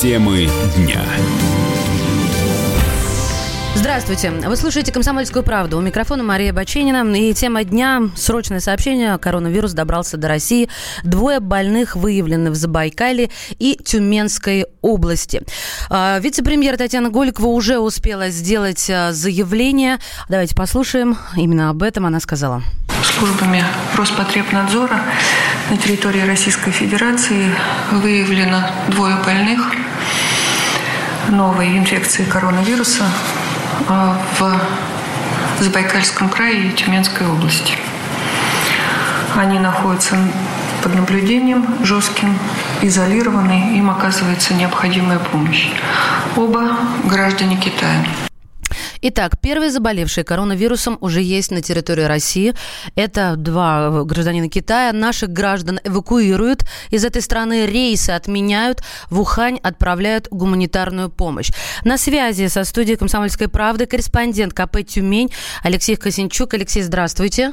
Темы дня. Здравствуйте. Вы слушаете «Комсомольскую правду». У микрофона Мария Баченина. И тема дня – срочное сообщение. Коронавирус добрался до России. Двое больных выявлены в Забайкале и Тюменской области. А, вице-премьер Татьяна Голикова уже успела сделать а, заявление. Давайте послушаем. Именно об этом она сказала. Службами Роспотребнадзора на территории Российской Федерации выявлено двое больных новой инфекции коронавируса а, в Забайкальском крае и Тюменской области. Они находятся под наблюдением жестким, изолированы, им оказывается необходимая помощь. Оба граждане Китая. Итак, первые заболевшие коронавирусом уже есть на территории России. Это два гражданина Китая. Наших граждан эвакуируют из этой страны, рейсы отменяют, в Ухань отправляют гуманитарную помощь. На связи со студией «Комсомольской правды» корреспондент КП «Тюмень» Алексей Косинчук. Алексей, здравствуйте.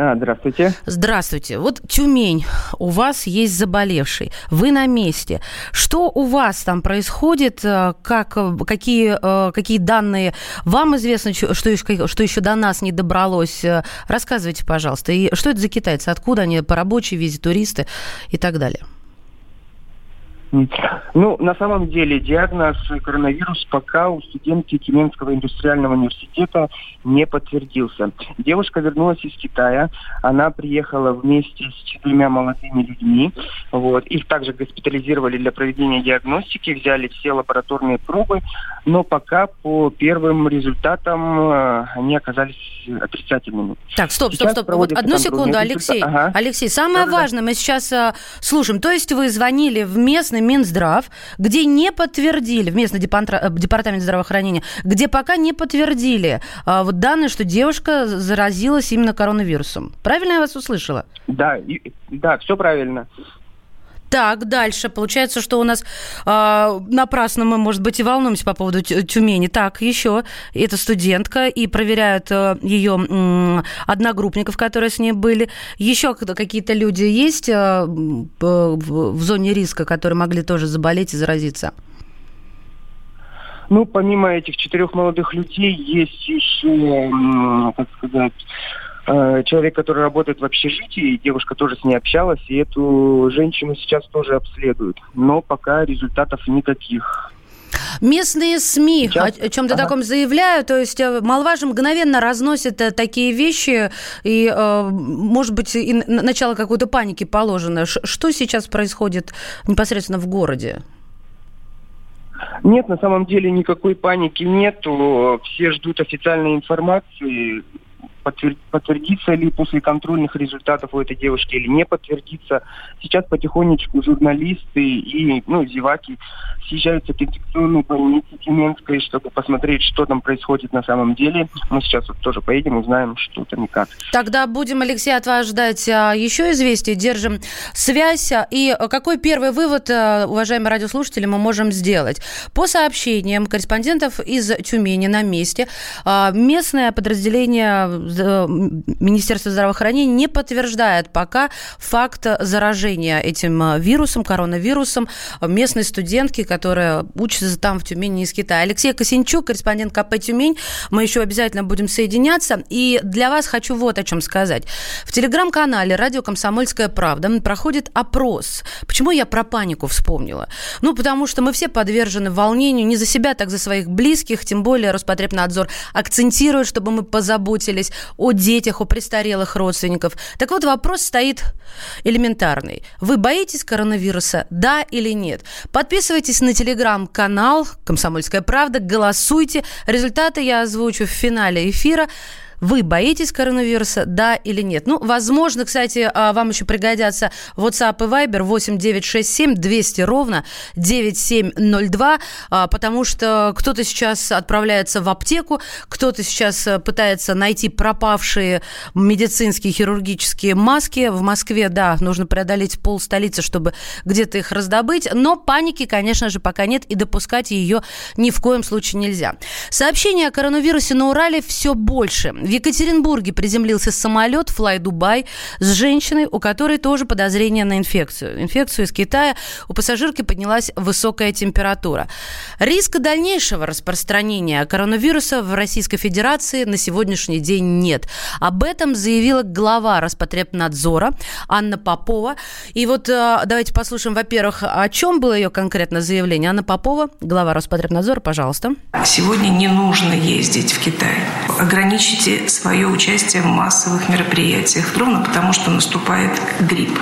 А, здравствуйте. Здравствуйте. Вот Тюмень, у вас есть заболевший, вы на месте. Что у вас там происходит? Э, как, э, какие, э, какие данные вам известны, что что еще до нас не добралось? Рассказывайте, пожалуйста. И что это за китайцы? Откуда они? По рабочей визе, туристы и так далее? Ну, на самом деле, диагноз коронавирус пока у студентки Тюменского индустриального университета не подтвердился. Девушка вернулась из Китая. Она приехала вместе с четырьмя молодыми людьми. Вот. Их также госпитализировали для проведения диагностики, взяли все лабораторные пробы, но пока по первым результатам э, они оказались отрицательными. Так, стоп, стоп, стоп. Вот одну секунду, Алексей. Ага. Алексей, самое да, важное, да. мы сейчас а, слушаем. То есть вы звонили в местный местный Минздрав, где не подтвердили, в местный э, департамент здравоохранения, где пока не подтвердили а, вот данные, что девушка заразилась именно коронавирусом. Правильно я вас услышала? Да, и, да, все правильно. Так, дальше. Получается, что у нас э, напрасно мы, может быть, и волнуемся по поводу Тюмени. Так, еще. Это студентка, и проверяют э, ее э, одногруппников, которые с ней были. Еще какие-то люди есть э, в зоне риска, которые могли тоже заболеть и заразиться? Ну, помимо этих четырех молодых людей, есть еще, как сказать, Э, человек, который работает в общежитии, девушка тоже с ней общалась, и эту женщину сейчас тоже обследуют. Но пока результатов никаких. Местные СМИ Сейчас? о чем-то ага. таком заявляют, то есть э, молва же мгновенно разносит э, такие вещи, и, может быть, и начало какой-то паники положено. Что сейчас происходит непосредственно в городе? Нет, на самом деле никакой паники нету. Все ждут официальной информации подтвердится ли после контрольных результатов у этой девушки или не подтвердится. Сейчас потихонечку журналисты и ну, зеваки съезжаются к инфекционной больнице Тюменской, чтобы посмотреть, что там происходит на самом деле. Мы сейчас вот тоже поедем, узнаем, что там и как. Тогда будем, Алексей, от вас ждать а, еще известий, держим связь. И какой первый вывод, а, уважаемые радиослушатели, мы можем сделать? По сообщениям корреспондентов из Тюмени на месте, а, местное подразделение Министерство здравоохранения не подтверждает пока факт заражения этим э, вирусом, коронавирусом местной студентки, которая учится там в Тюмени из Китая. Алексей Косинчук, корреспондент КП «Тюмень». Мы еще обязательно будем соединяться. И для вас хочу вот о чем сказать. В телеграм-канале «Радио Комсомольская правда» проходит опрос. Почему я про панику вспомнила? Ну, потому что мы все подвержены волнению не за себя, так за своих близких, тем более Роспотребнадзор акцентирует, чтобы мы позаботились о детях, о престарелых родственников. Так вот, вопрос стоит элементарный. Вы боитесь коронавируса, да или нет? Подписывайтесь на телеграм-канал «Комсомольская правда», голосуйте. Результаты я озвучу в финале эфира. Вы боитесь коронавируса, да или нет? Ну, возможно, кстати, а, вам еще пригодятся WhatsApp и Viber 8967 200 ровно 9702, а, потому что кто-то сейчас отправляется в аптеку, кто-то сейчас э, пытается найти пропавшие медицинские хирургические маски. В Москве, да, нужно преодолеть пол столицы, чтобы где-то их раздобыть, но паники, конечно же, пока нет, и допускать ее ни в коем случае нельзя. Сообщения о коронавирусе на Урале все больше. В Екатеринбурге приземлился самолет Fly Dubai с женщиной, у которой тоже подозрение на инфекцию. Инфекцию из Китая. У пассажирки поднялась высокая температура. Риска дальнейшего распространения коронавируса в Российской Федерации на сегодняшний день нет. Об этом заявила глава Роспотребнадзора Анна Попова. И вот э, давайте послушаем, во-первых, о чем было ее конкретно заявление. Анна Попова, глава Роспотребнадзора, пожалуйста. Сегодня не нужно ездить в Китай. Ограничите свое участие в массовых мероприятиях, ровно потому, что наступает грипп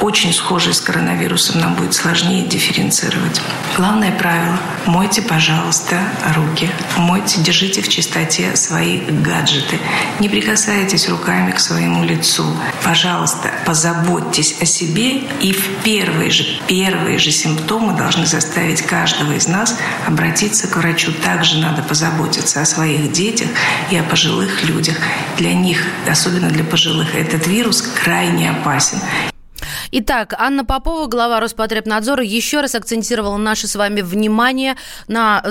очень схожие с коронавирусом, нам будет сложнее дифференцировать. Главное правило – мойте, пожалуйста, руки. Мойте, держите в чистоте свои гаджеты. Не прикасайтесь руками к своему лицу. Пожалуйста, позаботьтесь о себе и в первые же, первые же симптомы должны заставить каждого из нас обратиться к врачу. Также надо позаботиться о своих детях и о пожилых людях. Для них, особенно для пожилых, этот вирус крайне опасен. Итак, Анна Попова, глава Роспотребнадзора, еще раз акцентировала наше с вами внимание на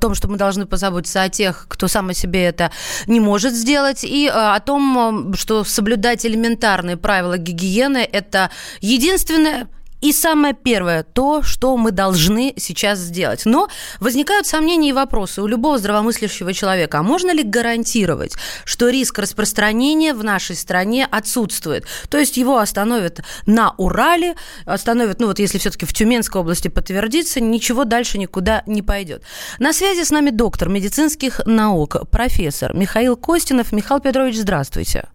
том, что мы должны позаботиться о тех, кто сам о себе это не может сделать, и э, о том, что соблюдать элементарные правила гигиены – это единственное и самое первое, то, что мы должны сейчас сделать. Но возникают сомнения и вопросы у любого здравомыслящего человека. А можно ли гарантировать, что риск распространения в нашей стране отсутствует? То есть его остановят на Урале, остановят, ну вот если все-таки в Тюменской области подтвердится, ничего дальше никуда не пойдет. На связи с нами доктор медицинских наук, профессор Михаил Костинов. Михаил Петрович, здравствуйте.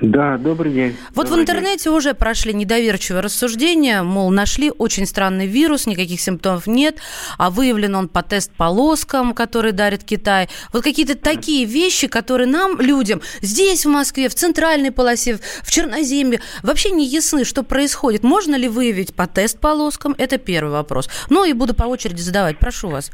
Да, добрый день. Вот добрый в интернете день. уже прошли недоверчивые рассуждения, мол, нашли очень странный вирус, никаких симптомов нет, а выявлен он по тест-полоскам, которые дарит Китай. Вот какие-то такие вещи, которые нам, людям, здесь, в Москве, в центральной полосе, в Черноземье, вообще не ясны, что происходит. Можно ли выявить по тест-полоскам? Это первый вопрос. Ну и буду по очереди задавать. Прошу вас.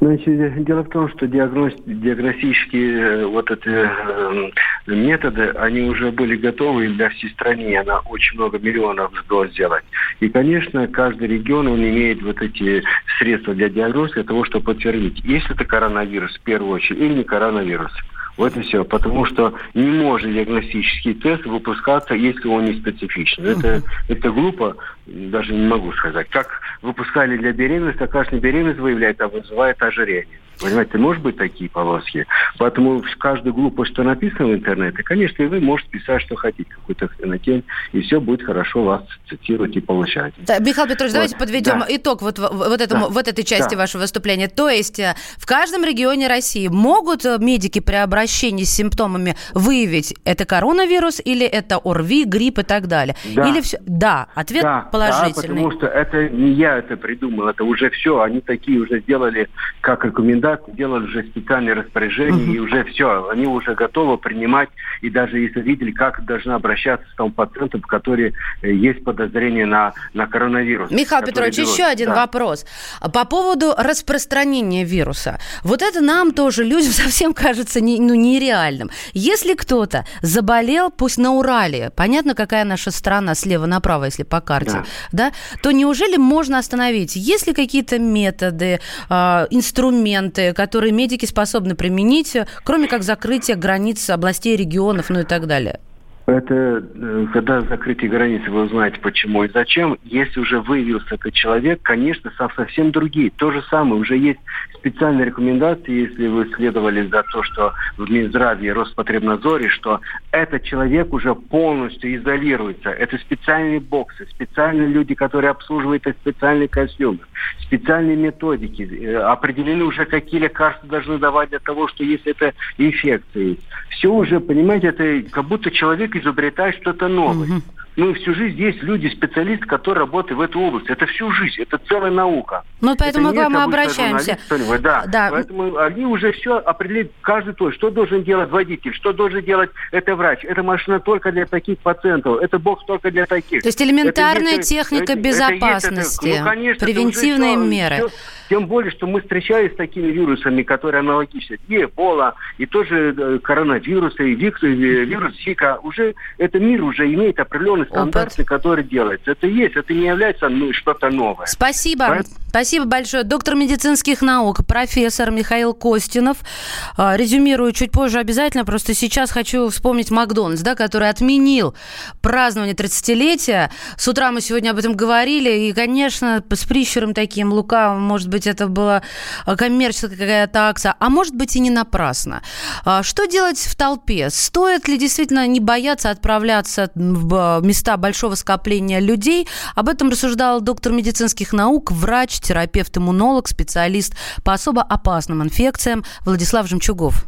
Значит, дело в том, что диагностические э, вот эти э, методы, они уже были готовы для всей страны, она очень много миллионов доз сделать. И, конечно, каждый регион, он имеет вот эти средства для диагностики, для того, чтобы подтвердить, есть это коронавирус в первую очередь или не коронавирус. Вот и все. Потому что не может диагностический тест выпускаться, если он не специфичный. Это, это глупо, даже не могу сказать. Как выпускали для беременности, а каждая беременность выявляет, а вызывает ожирение. Понимаете, может быть такие полоски. Поэтому в каждой глупость, что написано в интернете, конечно, вы можете писать, что хотите, какую-то хренотень, и все будет хорошо вас цитировать и получать. Да, Михаил Петрович, вот. давайте подведем да. итог вот, вот, этому, да. вот этой части да. вашего выступления. То есть э, в каждом регионе России могут э, медики при обращении с симптомами выявить, это коронавирус или это ОРВИ, грипп и так далее? Да. Или все? Да, ответ да, положительный. Да, потому что это не я это придумал, это уже все, они такие уже сделали, как рекомендации да, делали уже специальные распоряжения, и уже все, они уже готовы принимать, и даже если видели, как должны обращаться с тому пациентам, которые э, есть подозрение на, на коронавирус. Михаил Петрович, берут. еще один да. вопрос. По поводу распространения вируса. Вот это нам тоже, людям, совсем кажется не, ну, нереальным. Если кто-то заболел, пусть на Урале, понятно, какая наша страна слева направо, если по карте, да, да то неужели можно остановить? Есть ли какие-то методы, э, инструменты, инструменты, которые медики способны применить, кроме как закрытие границ областей, регионов, ну и так далее? Это э, когда закрытие границы, вы узнаете почему и зачем. Если уже выявился этот человек, конечно, совсем другие. То же самое, уже есть специальные рекомендации, если вы следовали за то, что в Минздраве и Роспотребнадзоре, что этот человек уже полностью изолируется. Это специальные боксы, специальные люди, которые обслуживают эти специальные костюмы, специальные методики. Э, определены уже, какие лекарства должны давать для того, что если это инфекция. Все уже, понимаете, это как будто человек изобретает что-то новое. Угу. Ну, всю жизнь есть люди, специалисты, которые работают в этой области. Это всю жизнь, это целая наука. Ну, поэтому мы к вам обращаемся. Да. да, поэтому они уже все определили, каждый то, что должен делать водитель, что должен делать это врач. Это машина только для таких пациентов, это бокс только для таких. То есть элементарная это, техника это, безопасности, это, ну, конечно, превентивные меры. Все, тем более, что мы встречались с такими вирусами, которые аналогичны. И Эбола, и тоже э, коронавирус, и вирус Зика. Уже это мир уже имеет определенный стандарты, опыт. которые делаются. Это есть, это не является ну, что-то новое. Спасибо. Поэтому- Спасибо большое. Доктор медицинских наук, профессор Михаил Костинов. А, Резюмирую чуть позже обязательно, просто сейчас хочу вспомнить Макдональдс, да, который отменил празднование 30-летия. С утра мы сегодня об этом говорили, и, конечно, с прищуром таким лукавым, может быть, это была коммерческая какая-то акция, а может быть и не напрасно. А, Что делать в толпе? Стоит ли действительно не бояться отправляться в а, места большого скопления людей? Об этом рассуждал доктор медицинских наук, врач, терапевт-иммунолог, специалист по особо опасным инфекциям Владислав Жемчугов.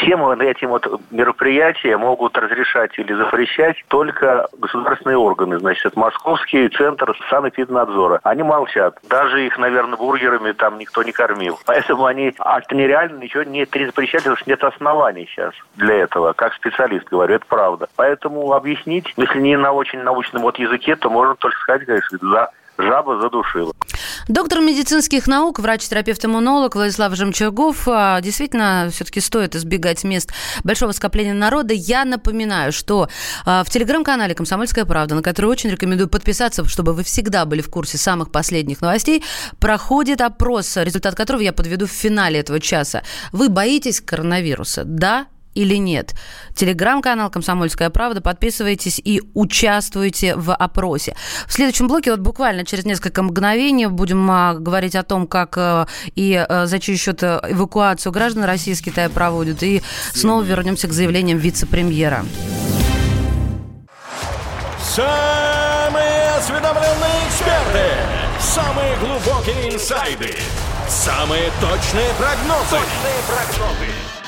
Всем вот этим вот мероприятия могут разрешать или запрещать только государственные органы. Значит, Московский центр санэпиднадзора. Они молчат. Даже их, наверное, бургерами там никто не кормил. Поэтому они а нереально ничего не запрещать, потому что нет оснований сейчас для этого. Как специалист говорю, это правда. Поэтому объяснить, если не на очень научном вот языке, то можно только сказать, конечно, за жаба задушила. Доктор медицинских наук, врач-терапевт-иммунолог Владислав Жемчугов. А, Действительно, все-таки стоит избегать мест большого скопления народа. Я напоминаю, что а, в телеграм-канале «Комсомольская правда», на который очень рекомендую подписаться, чтобы вы всегда были в курсе самых последних новостей, проходит опрос, результат которого я подведу в финале этого часа. Вы боитесь коронавируса? Да или нет. Телеграм-канал «Комсомольская правда». Подписывайтесь и участвуйте в опросе. В следующем блоке, вот буквально через несколько мгновений, будем а, говорить о том, как а, и а, за чей счет а, эвакуацию граждан России из Китая проводят. И снова вернемся к заявлениям вице-премьера. Самые осведомленные эксперты, самые глубокие инсайды, самые точные прогнозы. Точные прогнозы.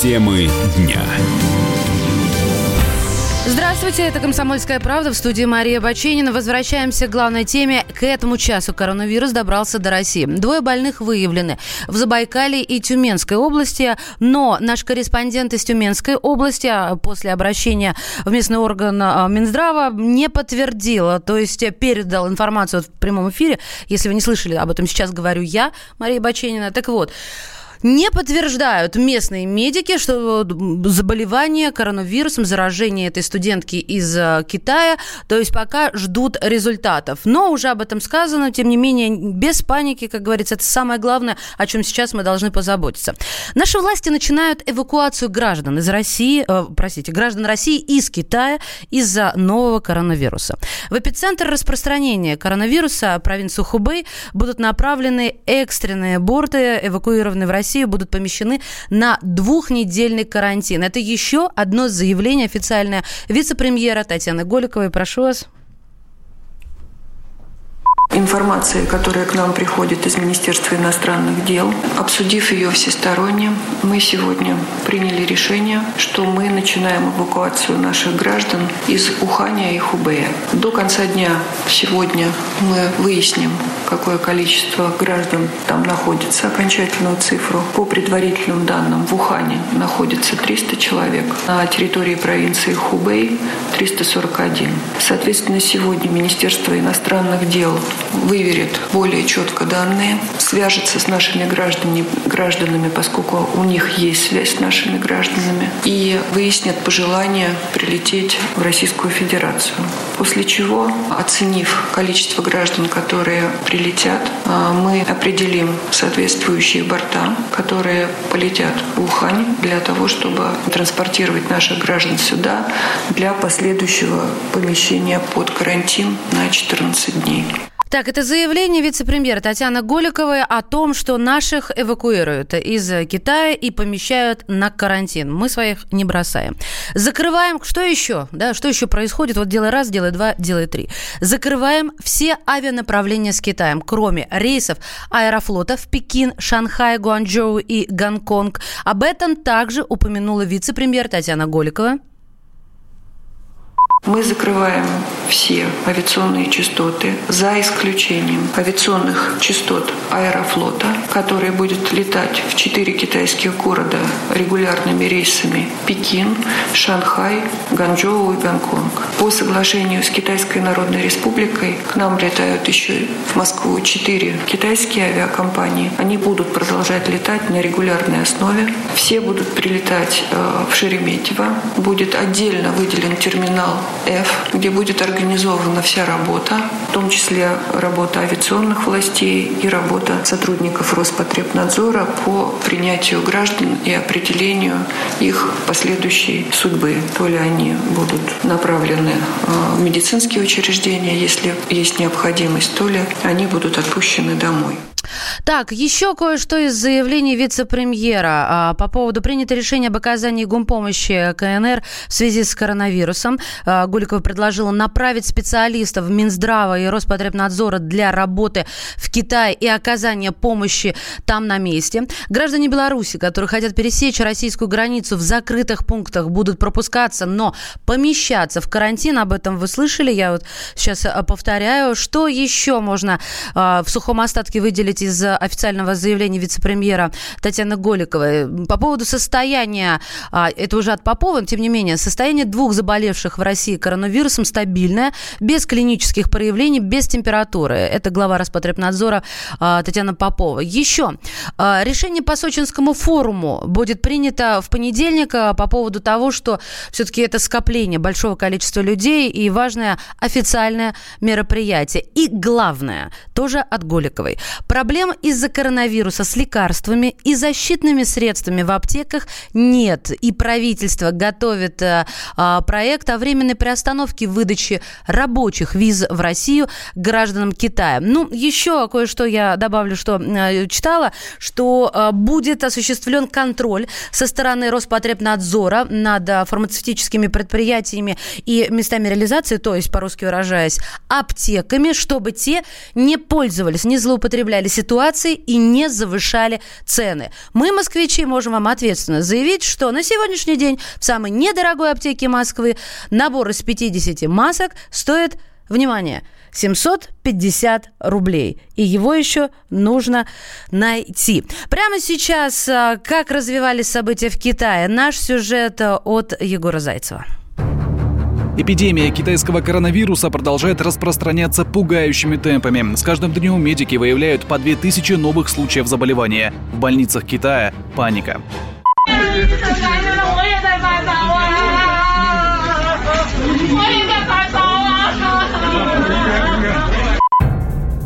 Темы дня. Здравствуйте, это «Комсомольская правда» в студии Мария Баченина. Возвращаемся к главной теме. К этому часу коронавирус добрался до России. Двое больных выявлены в Забайкале и Тюменской области, но наш корреспондент из Тюменской области а, после обращения в местный орган а, Минздрава не подтвердил, то есть передал информацию в прямом эфире. Если вы не слышали об этом, сейчас говорю я, Мария Баченина. Так вот, не подтверждают местные медики, что заболевание коронавирусом, заражение этой студентки из э, Китая, то есть пока ждут результатов. Но уже об этом сказано, тем не менее, без паники, как говорится, это самое главное, о чем сейчас мы должны позаботиться. Наши власти начинают эвакуацию граждан из России, э, простите, граждан России из Китая из-за нового коронавируса. В эпицентр распространения коронавируса провинцию Хубэй будут направлены экстренные борты, эвакуированные в Россию, будут помещены на двухнедельный карантин. Это еще одно заявление официальное вице-премьера Татьяны Голиковой. Прошу вас. Информация, которая к нам приходит из Министерства иностранных дел, обсудив ее всесторонне, мы сегодня приняли решение, что мы начинаем эвакуацию наших граждан из Уханя и Хубея. До конца дня сегодня мы выясним, какое количество граждан там находится, окончательную цифру. По предварительным данным, в Ухане находится 300 человек, на территории провинции Хубей 341. Соответственно, сегодня Министерство иностранных дел выверит более четко данные, свяжется с нашими гражданами, гражданами, поскольку у них есть связь с нашими гражданами, и выяснят пожелание прилететь в Российскую Федерацию. После чего, оценив количество граждан, которые прилетят, а, мы определим соответствующие борта, которые полетят в Ухань для того, чтобы транспортировать наших граждан сюда для последующего помещения под карантин на 14 дней. Так, это заявление вице-премьера Татьяны Голиковой о том, что наших эвакуируют из Китая и помещают на карантин. Мы своих не бросаем. Закрываем, что еще? Да, что еще происходит? Вот делай раз, делай два, делай три. Закрываем все авианаправления с Китаем, кроме рейсов аэрофлота в Пекин, Шанхай, Гуанчжоу и Гонконг. Об этом также упомянула вице-премьер Татьяна Голикова. Мы закрываем все авиационные частоты, за исключением авиационных частот Аэрофлота, который будет летать в четыре китайских города регулярными рейсами Пекин, Шанхай, Ганчжоу и Гонконг. По соглашению с Китайской Народной Республикой к нам летают еще в Москву четыре китайские авиакомпании. Они будут продолжать летать на регулярной основе. Все будут прилетать э, в Шереметьево. Будет отдельно выделен терминал F, где будет организована вся работа, в том числе работа авиационных властей и работа сотрудников Роспотребнадзора по принятию граждан и определению их последующей судьбы. То ли они будут направлены э, в медицинские учреждения, если есть необходимость, то ли они будут отпущены домой. Так, еще кое-что из заявлений вице-премьера а, по поводу принято решения об оказании гумпомощи КНР в связи с коронавирусом. А, Гуликова предложила направить специалистов Минздрава и Роспотребнадзора для работы в Китае и оказания помощи там на месте. Граждане Беларуси, которые хотят пересечь российскую границу в закрытых пунктах, будут пропускаться, но помещаться в карантин. Об этом вы слышали, я вот сейчас а, повторяю. Что еще можно в сухом остатке выделить из официального заявления вице-премьера Татьяны Голиковой. По поводу состояния, а, это уже от Попова, тем не менее, состояние двух заболевших в России коронавирусом стабильное, без клинических проявлений, без температуры. Это глава Роспотребнадзора а, Татьяна Попова. Еще а, решение по Сочинскому форуму будет принято в понедельник по поводу того, что все-таки это скопление большого количества людей и важное официальное мероприятие. И главное, тоже от Голиковой. Проблем из-за коронавируса с лекарствами и защитными средствами в аптеках нет. И правительство готовит э, э, проект о временной приостановке выдачи рабочих виз в Россию гражданам Китая. Ну, еще кое-что я добавлю, что э, читала, что э, будет осуществлен контроль со стороны Роспотребнадзора над э, фармацевтическими предприятиями и местами реализации, то есть, по-русски выражаясь, аптеками, чтобы те не пользовались, не злоупотребляли ситуации и не завышали цены. Мы, москвичи, можем вам ответственно заявить, что на сегодняшний день в самой недорогой аптеке Москвы набор из 50 масок стоит, внимание, 750 рублей. И его еще нужно найти. Прямо сейчас, а, как развивались события в Китае, наш сюжет от Егора Зайцева. Эпидемия китайского коронавируса продолжает распространяться пугающими темпами. С каждым днем медики выявляют по 2000 новых случаев заболевания. В больницах Китая паника.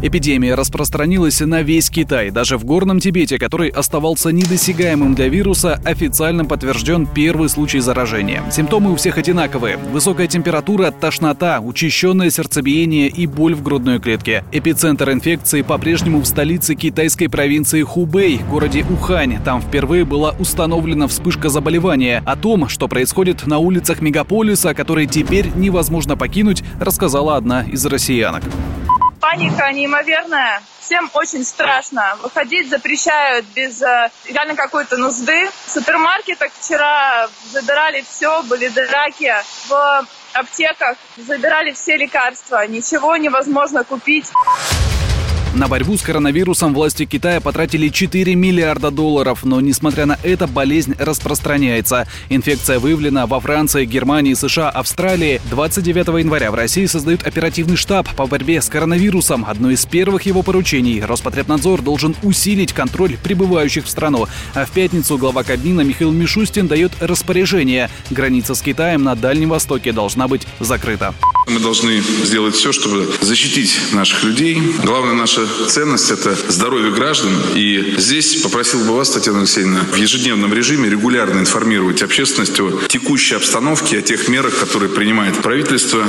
Эпидемия распространилась на весь Китай. Даже в Горном Тибете, который оставался недосягаемым для вируса, официально подтвержден первый случай заражения. Симптомы у всех одинаковые. Высокая температура, тошнота, учащенное сердцебиение и боль в грудной клетке. Эпицентр инфекции по-прежнему в столице китайской провинции Хубэй, городе Ухань. Там впервые была установлена вспышка заболевания. О том, что происходит на улицах мегаполиса, который теперь невозможно покинуть, рассказала одна из россиянок паника неимоверная. Всем очень страшно. Выходить запрещают без э, реально какой-то нужды. В супермаркетах вчера забирали все, были драки. В аптеках забирали все лекарства. Ничего невозможно купить. На борьбу с коронавирусом власти Китая потратили 4 миллиарда долларов, но несмотря на это болезнь распространяется. Инфекция выявлена во Франции, Германии, США, Австралии. 29 января в России создают оперативный штаб по борьбе с коронавирусом. Одно из первых его поручений – Роспотребнадзор должен усилить контроль прибывающих в страну. А в пятницу глава Кабмина Михаил Мишустин дает распоряжение. Граница с Китаем на Дальнем Востоке должна быть закрыта. Мы должны сделать все, чтобы защитить наших людей. Главная наша ценность – это здоровье граждан. И здесь попросил бы вас, Татьяна Алексеевна, в ежедневном режиме регулярно информировать общественность о текущей обстановке, о тех мерах, которые принимает правительство.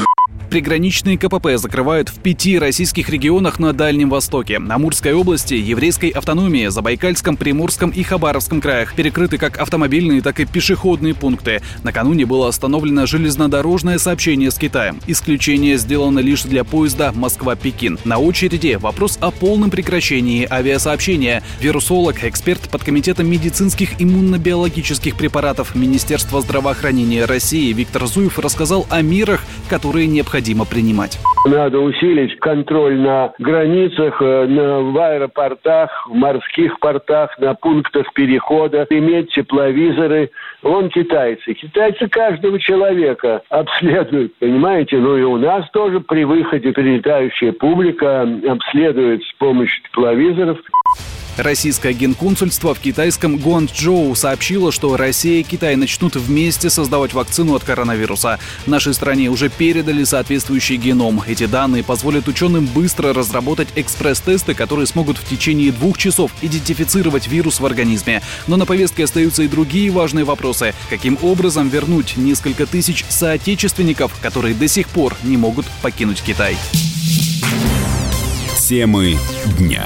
Приграничные КПП закрывают в пяти российских регионах на Дальнем Востоке. Амурской области, Еврейской автономии, Забайкальском, Приморском и Хабаровском краях перекрыты как автомобильные, так и пешеходные пункты. Накануне было остановлено железнодорожное сообщение с Китаем. Исключение сделано лишь для поезда Москва-Пекин. На очереди вопрос о полном прекращении авиасообщения. Вирусолог, эксперт под комитетом медицинских иммунно-биологических препаратов Министерства здравоохранения России Виктор Зуев рассказал о мерах, которые необходимо принимать. Надо усилить контроль на границах, э, на, в аэропортах, в морских портах, на пунктах перехода, иметь тепловизоры. Вон китайцы. Китайцы каждого человека обследуют, понимаете? Ну и у нас тоже при выходе прилетающая публика обследует с помощью тепловизоров. Российское генконсульство в китайском Гуанчжоу сообщило, что Россия и Китай начнут вместе создавать вакцину от коронавируса. Нашей стране уже передали соответствующий геном. Эти данные позволят ученым быстро разработать экспресс-тесты, которые смогут в течение двух часов идентифицировать вирус в организме. Но на повестке остаются и другие важные вопросы. Каким образом вернуть несколько тысяч соотечественников, которые до сих пор не могут покинуть Китай? Темы дня.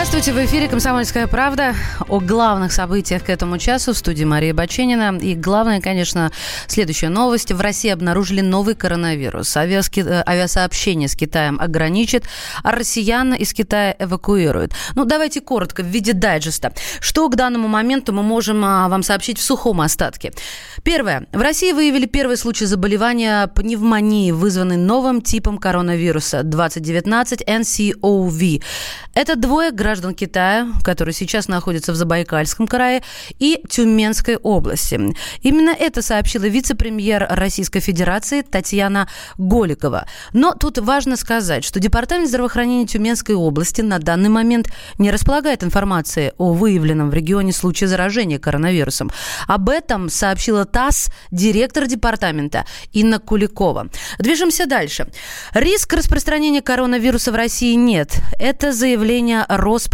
в эфире «Комсомольская правда» о главных событиях к этому часу в студии Мария Баченина. И главное, конечно, следующая новость. В России обнаружили новый коронавирус. Авиаски... Э, авиасообщение с Китаем ограничит, а россиян из Китая эвакуируют. Ну, давайте коротко, в виде дайджеста. Что к данному моменту мы можем а, вам сообщить в сухом остатке? Первое. В России выявили первый случай заболевания пневмонии, вызванный новым типом коронавируса 2019 NCOV. Это двое граждан Китая, которые сейчас находятся в Забайкальском крае и Тюменской области. Именно это сообщила вице-премьер Российской Федерации Татьяна Голикова. Но тут важно сказать, что Департамент здравоохранения Тюменской области на данный момент не располагает информацией о выявленном в регионе случае заражения коронавирусом. Об этом сообщила ТАСС директор департамента Инна Куликова. Движемся дальше. Риск распространения коронавируса в России нет. Это заявление Роспотребнадзора.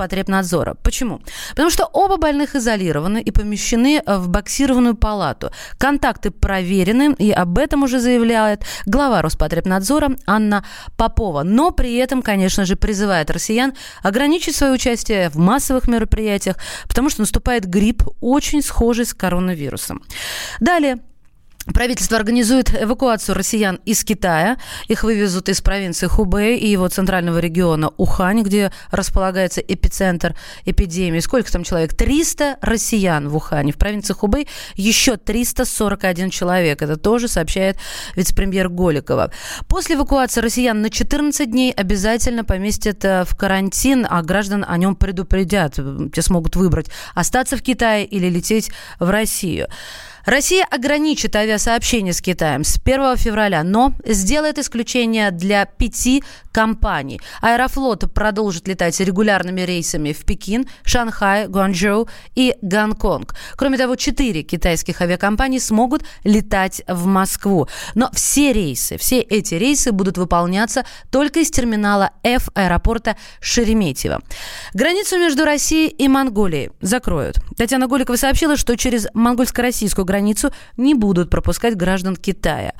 Почему? Потому что оба больных изолированы и помещены в боксированную палату. Контакты проверены, и об этом уже заявляет глава Роспотребнадзора Анна Попова. Но при этом, конечно же, призывает россиян ограничить свое участие в массовых мероприятиях, потому что наступает грипп, очень схожий с коронавирусом. Далее. Правительство организует эвакуацию россиян из Китая. Их вывезут из провинции Хубэй и его центрального региона Ухань, где располагается эпицентр эпидемии. Сколько там человек? 300 россиян в Ухане. В провинции Хубэй еще 341 человек. Это тоже сообщает вице-премьер Голикова. После эвакуации россиян на 14 дней обязательно поместят э, в карантин, а граждан о нем предупредят. Те смогут выбрать остаться в Китае или лететь в Россию. Россия ограничит авиасообщение с Китаем с 1 февраля, но сделает исключение для пяти компаний. Аэрофлот продолжит летать регулярными рейсами в Пекин, Шанхай, Гуанчжоу и Гонконг. Кроме того, четыре китайских авиакомпании смогут летать в Москву. Но все рейсы, все эти рейсы будут выполняться только из терминала F аэропорта Шереметьево. Границу между Россией и Монголией закроют. Татьяна Голикова сообщила, что через монгольско-российскую границу границу не будут пропускать граждан Китая.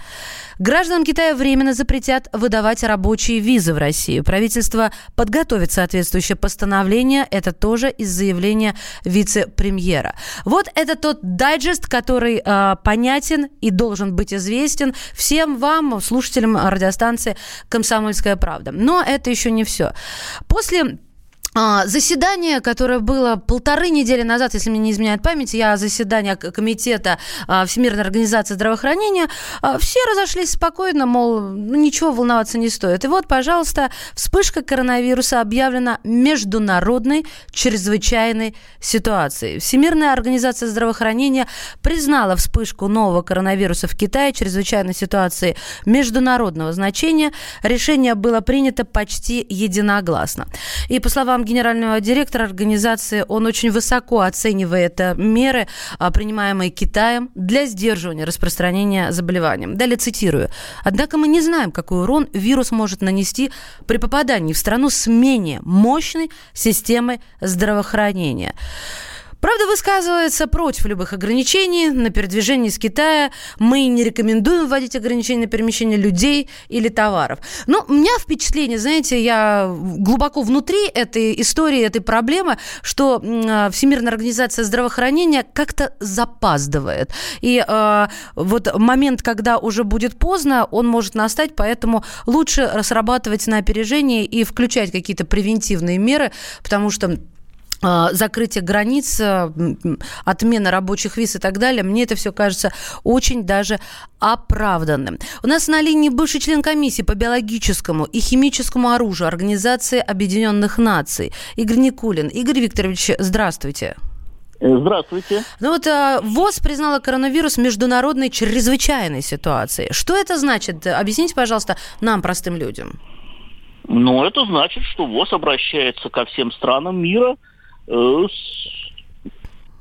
Гражданам Китая временно запретят выдавать рабочие визы в Россию. Правительство подготовит соответствующее постановление. Это тоже из заявления вице-премьера. Вот это тот дайджест, который э, понятен и должен быть известен всем вам, слушателям радиостанции «Комсомольская правда». Но это еще не все. После заседание, которое было полторы недели назад, если мне не изменяет память, я заседание комитета а, Всемирной организации здравоохранения, а, все разошлись спокойно, мол, ну, ничего волноваться не стоит. И вот, пожалуйста, вспышка коронавируса объявлена международной чрезвычайной ситуацией. Всемирная организация здравоохранения признала вспышку нового коронавируса в Китае чрезвычайной ситуации международного значения. Решение было принято почти единогласно. И по словам генерального директора организации, он очень высоко оценивает э, меры, а, принимаемые Китаем для сдерживания распространения заболевания. Далее цитирую. Однако мы не знаем, какой урон вирус может нанести при попадании в страну с менее мощной системой здравоохранения. Правда, высказывается против любых ограничений на передвижение из Китая. Мы не рекомендуем вводить ограничения на перемещение людей или товаров. Но у меня впечатление, знаете, я глубоко внутри этой истории, этой проблемы, что а, Всемирная организация здравоохранения как-то запаздывает. И э, вот момент, когда уже будет поздно, он может настать, поэтому лучше срабатывать на опережение и включать какие-то превентивные меры, потому что закрытие границ, а, отмена рабочих виз и так далее, мне это все кажется очень даже оправданным. У нас на линии бывший член комиссии по биологическому и химическому оружию Организации Объединенных Наций Игорь Никулин. Игорь Викторович, здравствуйте. Здравствуйте. Ну вот а, ВОЗ признала коронавирус международной чрезвычайной ситуацией. Что это значит? Объясните, пожалуйста, нам, простым людям. Ну, это значит, что ВОЗ обращается ко всем странам мира – с,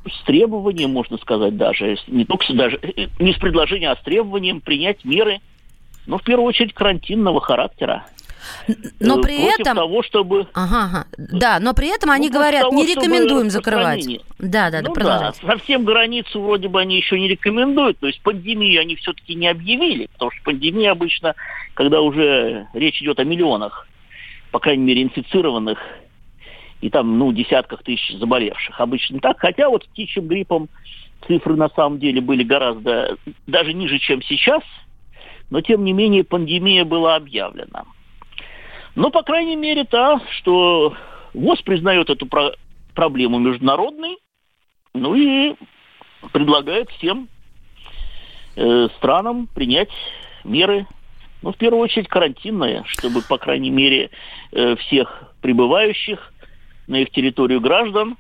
с требованием, можно сказать, даже, не только даже, э, не с предложением, а с требованием принять меры, ну, в первую очередь, карантинного характера. Но э, при этом... того, чтобы... Ага, ага. Да, но при этом они ну, говорят, того, не рекомендуем закрывать. Да, да, ну, да, продолжайте. Да, совсем границу вроде бы они еще не рекомендуют, то есть пандемию они все-таки не объявили, потому что пандемия обычно, когда уже речь идет о миллионах, по крайней мере, инфицированных и там, ну, десятках тысяч заболевших. Обычно так. Хотя вот с птичьим гриппом цифры на самом деле были гораздо даже ниже, чем сейчас, но тем не менее пандемия была объявлена. Но, по крайней мере, то, что ВОЗ признает эту про- проблему международной, ну и предлагает всем э, странам принять меры, ну, в первую очередь, карантинные, чтобы, по крайней мере, э, всех прибывающих на их территорию граждан,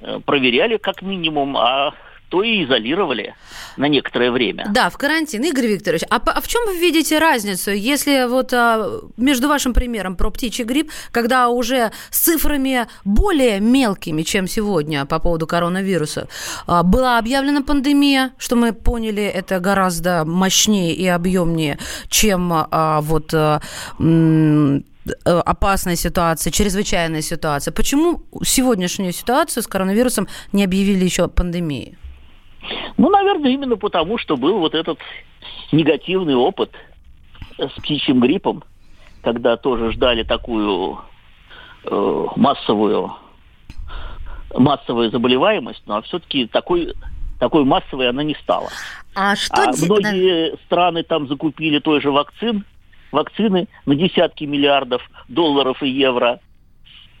э, проверяли как минимум, а то и изолировали на некоторое время. Да, в карантин. Игорь Викторович, а, а в чем вы видите разницу, если вот а, между вашим примером про птичий грипп, когда уже с цифрами более мелкими, чем сегодня по поводу коронавируса, а, была объявлена пандемия, что мы поняли, это гораздо мощнее и объемнее, чем а, вот а, Э, опасная ситуация, чрезвычайная ситуация. Почему сегодняшнюю ситуацию с коронавирусом не объявили еще пандемией? Ну, наверное, именно потому, что был вот этот негативный опыт с птичьим гриппом, когда тоже ждали такую э, массовую массовую заболеваемость, но все-таки такой такой массовой она не стала. А что а многие страны там закупили той же вакцин, вакцины на десятки миллиардов долларов и евро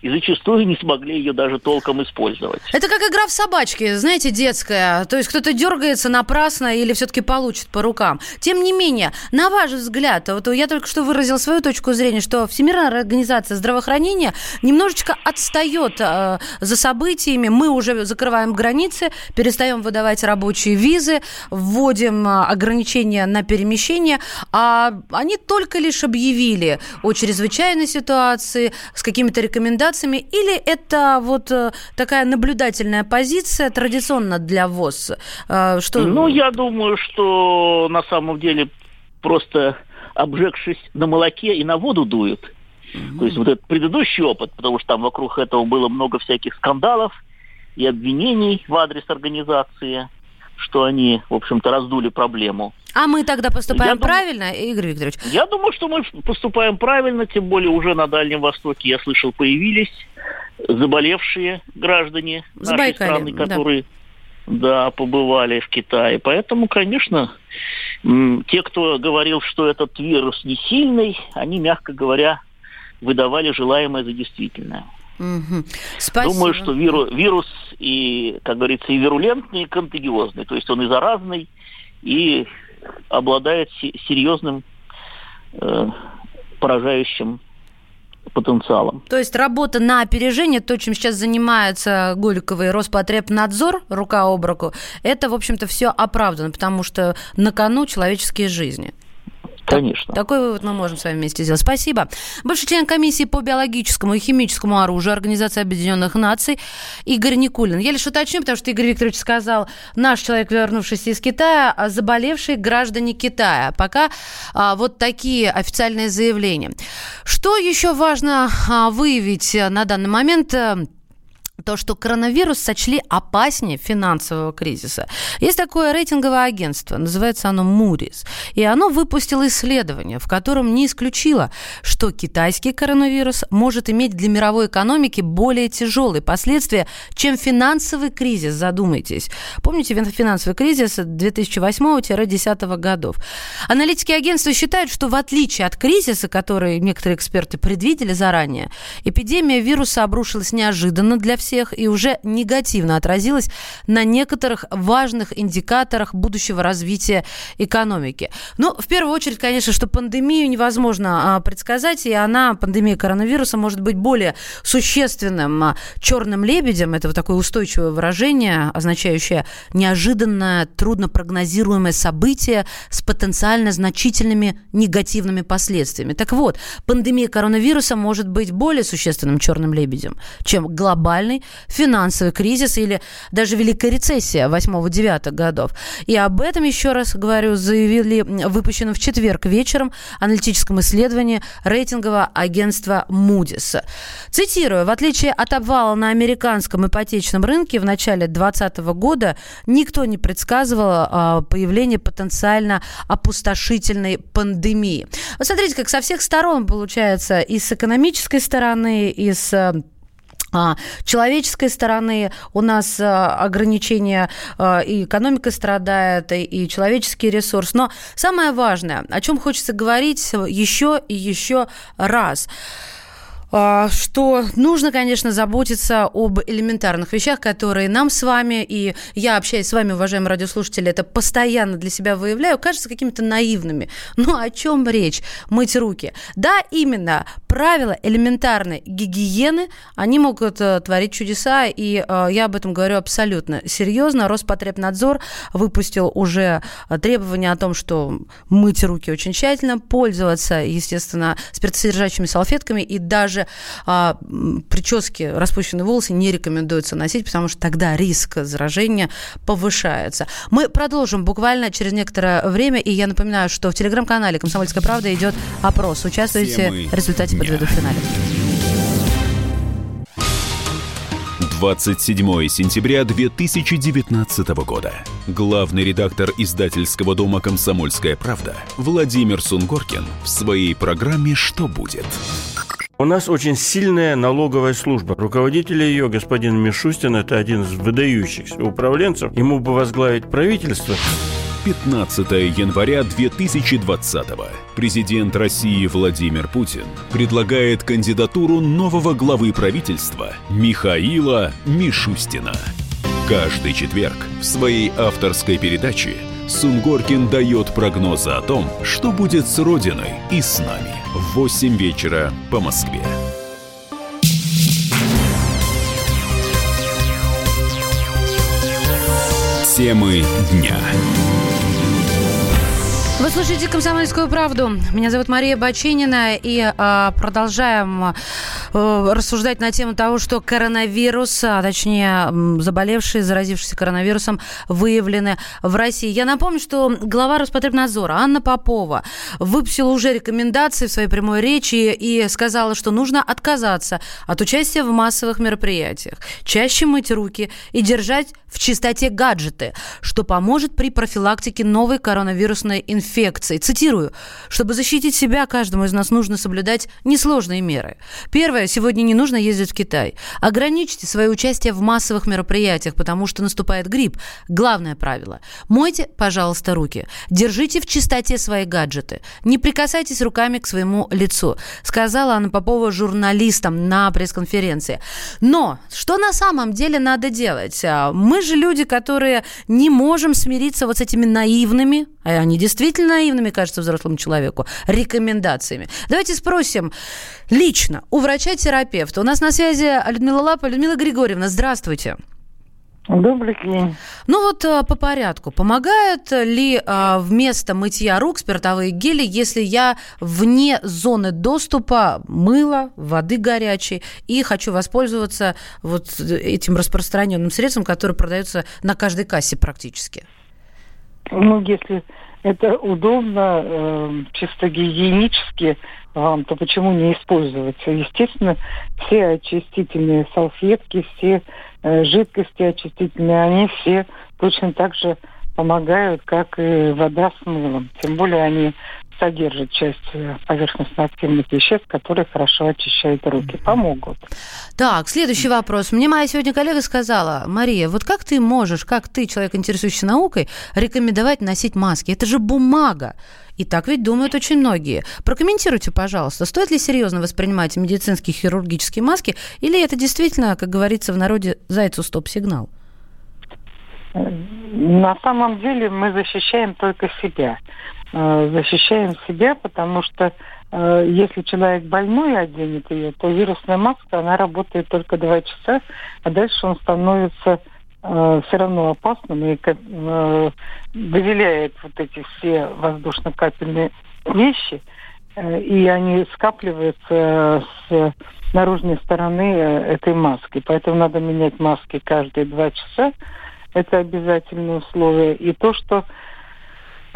и зачастую не смогли ее даже толком использовать. Это как игра в собачки, знаете, детская. То есть кто-то дергается напрасно или все-таки получит по рукам. Тем не менее, на ваш взгляд, вот я только что выразил свою точку зрения, что Всемирная организация здравоохранения немножечко отстает э, за событиями. Мы уже закрываем границы, перестаем выдавать рабочие визы, вводим э, ограничения на перемещение, а они только лишь объявили о чрезвычайной ситуации с какими-то рекомендациями рекомендациями, или это вот э, такая наблюдательная позиция традиционно для ВОЗ? Э, что... Ну, я думаю, что на самом деле просто обжегшись на молоке и на воду дуют. Mm-hmm. То есть вот этот предыдущий опыт, потому что там вокруг этого было много всяких скандалов и обвинений в адрес организации, что они, в общем-то, раздули проблему. А мы тогда поступаем я правильно, дум... Игорь Викторович? Я думаю, что мы поступаем правильно, тем более уже на Дальнем Востоке, я слышал, появились заболевшие граждане нашей страны, которые да. да, побывали в Китае. Поэтому, конечно, те, кто говорил, что этот вирус не сильный, они, мягко говоря, выдавали желаемое за действительное. Угу. Спасибо. Думаю, что вирус, вирус и, как говорится, и вирулентный, и контагиозный. То есть он и заразный, и обладает серьезным э, поражающим потенциалом. То есть работа на опережение, то, чем сейчас занимается Голикова и Роспотребнадзор, рука об руку, это, в общем-то, все оправдано, потому что на кону человеческие жизни. Конечно. Такой вывод мы можем с вами вместе сделать. Спасибо. Бывший член комиссии по биологическому и химическому оружию Организации Объединенных Наций Игорь Никулин. Я лишь уточню, потому что Игорь Викторович сказал, наш человек, вернувшийся из Китая, а заболевшие граждане Китая. Пока а, вот такие официальные заявления. Что еще важно а, выявить на данный момент? То, что коронавирус сочли опаснее финансового кризиса. Есть такое рейтинговое агентство, называется оно Moody's, и оно выпустило исследование, в котором не исключило, что китайский коронавирус может иметь для мировой экономики более тяжелые последствия, чем финансовый кризис, задумайтесь. Помните финансовый кризис 2008-2010 годов? Аналитики агентства считают, что в отличие от кризиса, который некоторые эксперты предвидели заранее, эпидемия вируса обрушилась неожиданно для всех всех и уже негативно отразилась на некоторых важных индикаторах будущего развития экономики. Ну, в первую очередь, конечно, что пандемию невозможно а, предсказать, и она, пандемия коронавируса, может быть более существенным а, черным лебедем. Это вот такое устойчивое выражение, означающее неожиданное, трудно прогнозируемое событие с потенциально значительными негативными последствиями. Так вот, пандемия коронавируса может быть более существенным черным лебедем, чем глобальный глобальный финансовый кризис или даже Великая рецессия 8-9 годов. И об этом, еще раз говорю, заявили выпущенном в четверг вечером аналитическом исследовании рейтингового агентства Moody's. Цитирую, в отличие от обвала на американском ипотечном рынке в начале 2020 года никто не предсказывал а, появление потенциально опустошительной пандемии. Вот смотрите, как со всех сторон получается и с экономической стороны, и с а, человеческой стороны у нас а, ограничения, а, и экономика страдает, и человеческий ресурс. Но самое важное, о чем хочется говорить еще и еще раз – что нужно, конечно, заботиться об элементарных вещах, которые нам с вами, и я, общаюсь с вами, уважаемые радиослушатели, это постоянно для себя выявляю, кажется какими-то наивными. Ну, о чем речь? Мыть руки. Да, именно, правила элементарной гигиены, они могут э, творить чудеса, и э, я об этом говорю абсолютно серьезно. Роспотребнадзор выпустил уже э, требования о том, что мыть руки очень тщательно, пользоваться, естественно, спиртосодержащими салфетками и даже даже а, прически, распущенные волосы не рекомендуется носить, потому что тогда риск заражения повышается. Мы продолжим буквально через некоторое время, и я напоминаю, что в телеграм-канале «Комсомольская правда» идет опрос. Участвуйте, в результате подведут в финале. 27 сентября 2019 года. Главный редактор издательского дома «Комсомольская правда» Владимир Сунгоркин в своей программе «Что будет?» У нас очень сильная налоговая служба. Руководитель ее, господин Мишустин, это один из выдающихся управленцев. Ему бы возглавить правительство. 15 января 2020 президент России Владимир Путин предлагает кандидатуру нового главы правительства Михаила Мишустина. Каждый четверг в своей авторской передаче Сунгоркин дает прогнозы о том, что будет с Родиной и с нами – в 8 вечера по Москве. Темы дня. Вы слушаете «Комсомольскую правду». Меня зовут Мария Бачинина. И э, продолжаем э, рассуждать на тему того, что коронавирус, а точнее заболевшие, заразившиеся коронавирусом, выявлены в России. Я напомню, что глава Роспотребнадзора Анна Попова выпустила уже рекомендации в своей прямой речи и сказала, что нужно отказаться от участия в массовых мероприятиях, чаще мыть руки и держать в чистоте гаджеты, что поможет при профилактике новой коронавирусной инфекции инфекцией. Цитирую. «Чтобы защитить себя, каждому из нас нужно соблюдать несложные меры. Первое. Сегодня не нужно ездить в Китай. Ограничьте свое участие в массовых мероприятиях, потому что наступает грипп. Главное правило. Мойте, пожалуйста, руки. Держите в чистоте свои гаджеты. Не прикасайтесь руками к своему лицу», сказала Анна Попова журналистам на пресс-конференции. Но что на самом деле надо делать? А, мы же люди, которые не можем смириться вот с этими наивными, а они действительно наивными, кажется, взрослому человеку, рекомендациями. Давайте спросим лично у врача-терапевта. У нас на связи Людмила Лапа. Людмила Григорьевна, здравствуйте. Добрый день. Ну вот а, по порядку. Помогает ли а, вместо мытья рук спиртовые гели, если я вне зоны доступа мыла, воды горячей и хочу воспользоваться вот этим распространенным средством, которое продается на каждой кассе практически? Ну, если это удобно, э, чисто гигиенически вам, то почему не использовать? Естественно, все очистительные салфетки, все э, жидкости очистительные, они все точно так же помогают, как и вода с мылом. Тем более они содержат часть э, поверхностно-активных веществ, которые хорошо очищают руки. Помогут. Так, следующий вопрос. Мне моя сегодня коллега сказала, Мария, вот как ты можешь, как ты, человек, интересующийся наукой, рекомендовать носить маски? Это же бумага. И так ведь думают очень многие. Прокомментируйте, пожалуйста, стоит ли серьезно воспринимать медицинские хирургические маски, или это действительно, как говорится в народе, зайцу стоп-сигнал? На самом деле мы защищаем только себя. Э, защищаем себя, потому что э, если человек больной оденет ее, то вирусная маска, она работает только два часа, а дальше он становится э, все равно опасным и выделяет вот эти все воздушно-капельные вещи, и они скапливаются с наружной стороны этой маски. Поэтому надо менять маски каждые два часа. Это обязательное условие. И то, что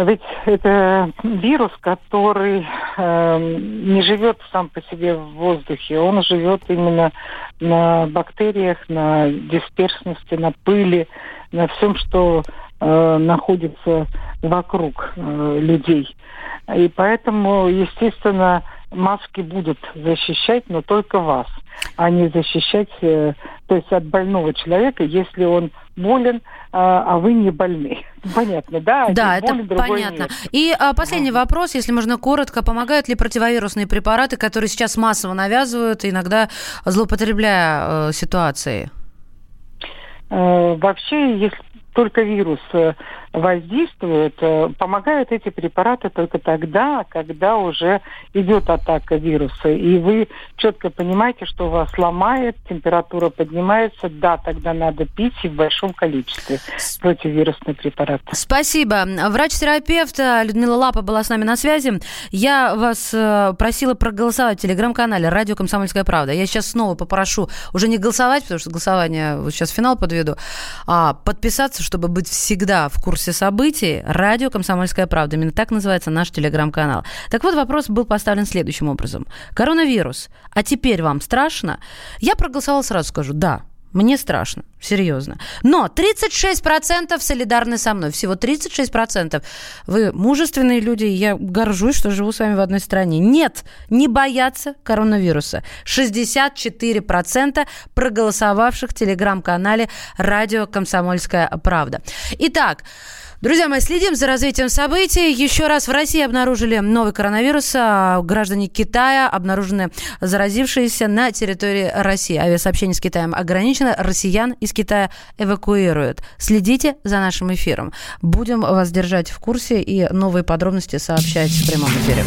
ведь это вирус, который э, не живет сам по себе в воздухе, он живет именно на бактериях, на дисперсности, на пыли, на всем, что э, находится вокруг э, людей. И поэтому, естественно, маски будут защищать, но только вас, а не защищать, э, то есть от больного человека, если он болен, а, а вы не больны. Понятно, да? Да, это болен, понятно. Нет. И а, последний ага. вопрос, если можно коротко, помогают ли противовирусные препараты, которые сейчас массово навязывают, иногда злоупотребляя э, ситуацией? Э, вообще, если только вирус э, воздействует, э, помогают эти препараты только тогда, когда уже идет атака вируса. И вы четко понимаете, что вас ломает, температура поднимается, да, тогда надо пить и в большом количестве противовирусные препараты. Спасибо. Врач-терапевт Людмила Лапа была с нами на связи. Я вас э, просила проголосовать в телеграм-канале «Радио Комсомольская правда». Я сейчас снова попрошу уже не голосовать, потому что голосование, вот сейчас финал подведу, а подписаться, чтобы быть всегда в курсе курсе событий радио «Комсомольская правда». Именно так называется наш телеграм-канал. Так вот, вопрос был поставлен следующим образом. Коронавирус. А теперь вам страшно? Я проголосовала, сразу скажу, да, мне страшно, серьезно. Но 36% солидарны со мной. Всего 36%. Вы мужественные люди, я горжусь, что живу с вами в одной стране. Нет, не боятся коронавируса. 64% проголосовавших в телеграм-канале «Радио Комсомольская правда». Итак, Друзья мои, следим за развитием событий. Еще раз в России обнаружили новый коронавирус. А граждане Китая обнаружены заразившиеся на территории России. Авиасообщение с Китаем ограничено. Россиян из Китая эвакуируют. Следите за нашим эфиром. Будем вас держать в курсе и новые подробности сообщать в прямом эфире.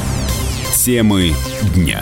Темы дня.